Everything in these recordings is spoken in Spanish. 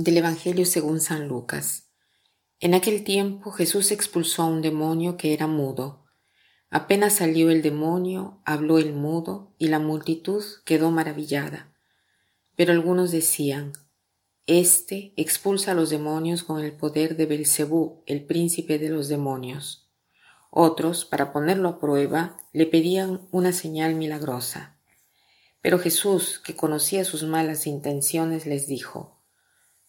Del Evangelio según San Lucas. En aquel tiempo Jesús expulsó a un demonio que era mudo. Apenas salió el demonio, habló el mudo, y la multitud quedó maravillada. Pero algunos decían, Este expulsa a los demonios con el poder de Belcebú, el príncipe de los demonios. Otros, para ponerlo a prueba, le pedían una señal milagrosa. Pero Jesús, que conocía sus malas intenciones, les dijo,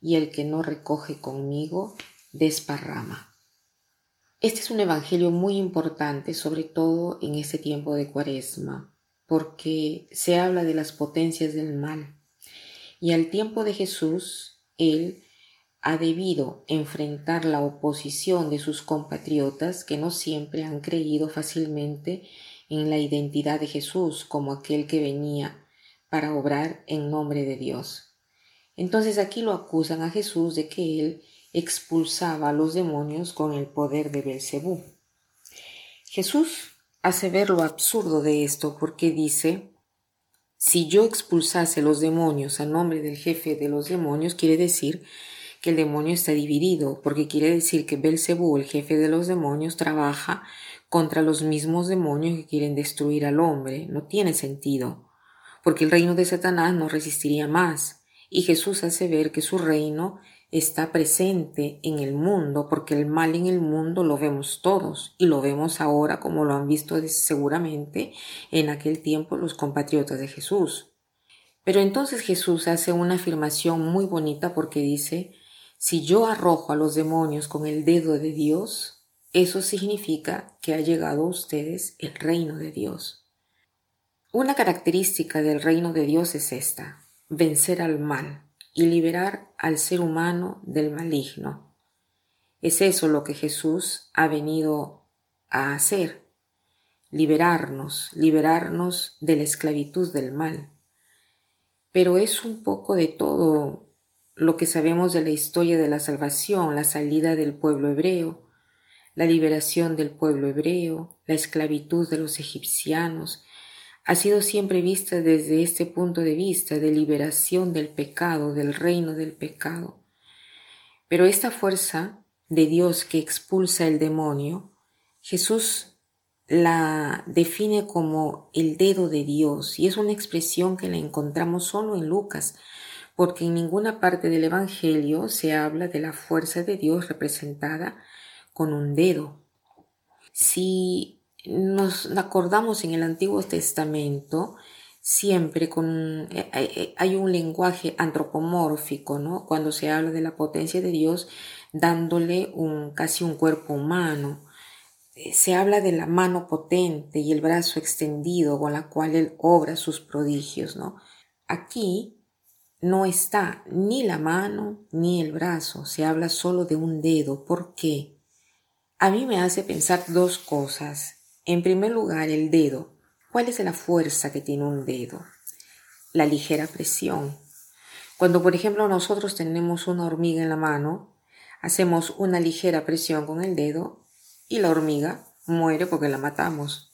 y el que no recoge conmigo desparrama. Este es un evangelio muy importante, sobre todo en este tiempo de cuaresma, porque se habla de las potencias del mal. Y al tiempo de Jesús, Él ha debido enfrentar la oposición de sus compatriotas que no siempre han creído fácilmente en la identidad de Jesús como aquel que venía para obrar en nombre de Dios. Entonces aquí lo acusan a Jesús de que él expulsaba a los demonios con el poder de Belcebú. Jesús hace ver lo absurdo de esto porque dice, si yo expulsase los demonios a nombre del jefe de los demonios, quiere decir que el demonio está dividido, porque quiere decir que Belcebú, el jefe de los demonios, trabaja contra los mismos demonios que quieren destruir al hombre. No tiene sentido porque el reino de Satanás no resistiría más, y Jesús hace ver que su reino está presente en el mundo, porque el mal en el mundo lo vemos todos, y lo vemos ahora como lo han visto seguramente en aquel tiempo los compatriotas de Jesús. Pero entonces Jesús hace una afirmación muy bonita porque dice, si yo arrojo a los demonios con el dedo de Dios, eso significa que ha llegado a ustedes el reino de Dios. Una característica del reino de Dios es esta, vencer al mal y liberar al ser humano del maligno. Es eso lo que Jesús ha venido a hacer, liberarnos, liberarnos de la esclavitud del mal. Pero es un poco de todo lo que sabemos de la historia de la salvación, la salida del pueblo hebreo, la liberación del pueblo hebreo, la esclavitud de los egipcianos, ha sido siempre vista desde este punto de vista de liberación del pecado, del reino del pecado. Pero esta fuerza de Dios que expulsa el demonio, Jesús la define como el dedo de Dios y es una expresión que la encontramos solo en Lucas, porque en ninguna parte del Evangelio se habla de la fuerza de Dios representada con un dedo. Si nos acordamos en el Antiguo Testamento siempre con eh, eh, eh, hay un lenguaje antropomórfico, ¿no? Cuando se habla de la potencia de Dios dándole un casi un cuerpo humano. Se habla de la mano potente y el brazo extendido con la cual él obra sus prodigios, ¿no? Aquí no está ni la mano ni el brazo, se habla solo de un dedo. ¿Por qué? A mí me hace pensar dos cosas. En primer lugar, el dedo. ¿Cuál es la fuerza que tiene un dedo? La ligera presión. Cuando, por ejemplo, nosotros tenemos una hormiga en la mano, hacemos una ligera presión con el dedo y la hormiga muere porque la matamos.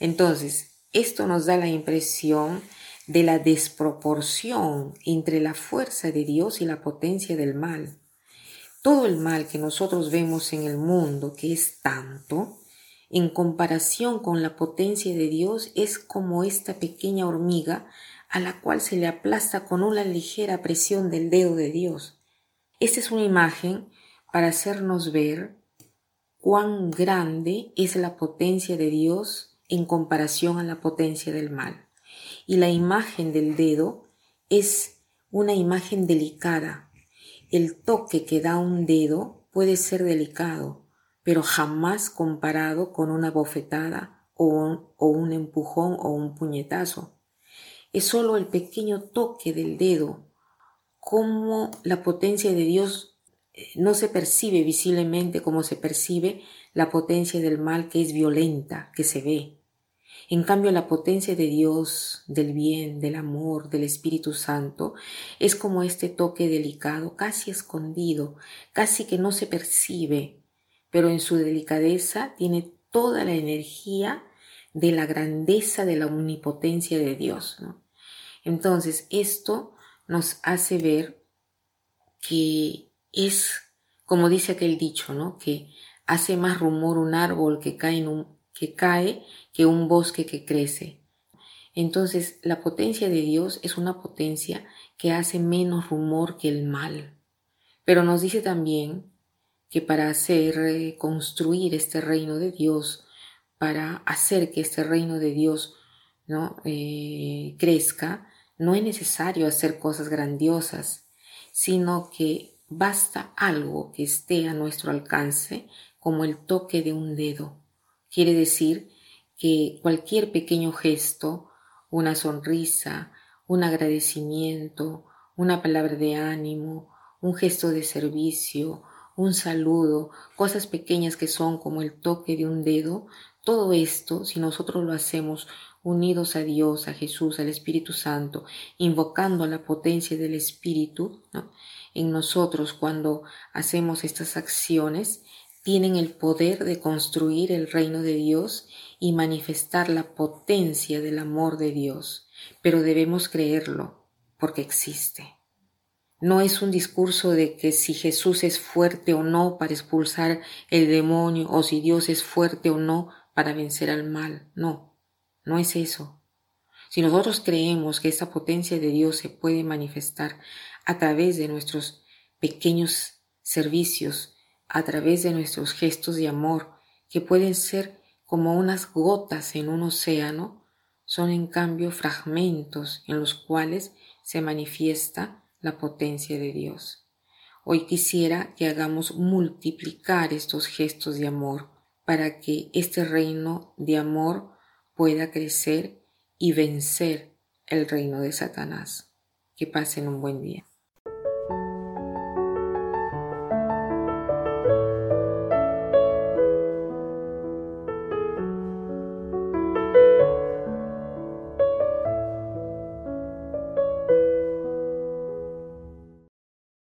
Entonces, esto nos da la impresión de la desproporción entre la fuerza de Dios y la potencia del mal. Todo el mal que nosotros vemos en el mundo, que es tanto, en comparación con la potencia de Dios es como esta pequeña hormiga a la cual se le aplasta con una ligera presión del dedo de Dios. Esta es una imagen para hacernos ver cuán grande es la potencia de Dios en comparación a la potencia del mal. Y la imagen del dedo es una imagen delicada. El toque que da un dedo puede ser delicado, pero jamás comparado con una bofetada o un, o un empujón o un puñetazo. Es solo el pequeño toque del dedo, como la potencia de Dios eh, no se percibe visiblemente como se percibe la potencia del mal que es violenta, que se ve. En cambio, la potencia de Dios, del bien, del amor, del Espíritu Santo, es como este toque delicado, casi escondido, casi que no se percibe, pero en su delicadeza tiene toda la energía de la grandeza de la omnipotencia de Dios. Entonces, esto nos hace ver que es, como dice aquel dicho, ¿no? que hace más rumor un árbol que cae, en un, que cae que un bosque que crece. Entonces, la potencia de Dios es una potencia que hace menos rumor que el mal. Pero nos dice también que para hacer eh, construir este reino de Dios, para hacer que este reino de Dios ¿no? Eh, crezca, no es necesario hacer cosas grandiosas, sino que basta algo que esté a nuestro alcance, como el toque de un dedo. Quiere decir que cualquier pequeño gesto, una sonrisa, un agradecimiento, una palabra de ánimo, un gesto de servicio, un saludo, cosas pequeñas que son como el toque de un dedo, todo esto, si nosotros lo hacemos unidos a Dios, a Jesús, al Espíritu Santo, invocando la potencia del Espíritu en nosotros cuando hacemos estas acciones, tienen el poder de construir el reino de Dios y manifestar la potencia del amor de Dios, pero debemos creerlo porque existe. No es un discurso de que si Jesús es fuerte o no para expulsar el demonio o si Dios es fuerte o no para vencer al mal. No, no es eso. Si nosotros creemos que esa potencia de Dios se puede manifestar a través de nuestros pequeños servicios, a través de nuestros gestos de amor, que pueden ser como unas gotas en un océano, son en cambio fragmentos en los cuales se manifiesta la potencia de Dios. Hoy quisiera que hagamos multiplicar estos gestos de amor para que este reino de amor pueda crecer y vencer el reino de Satanás. Que pasen un buen día.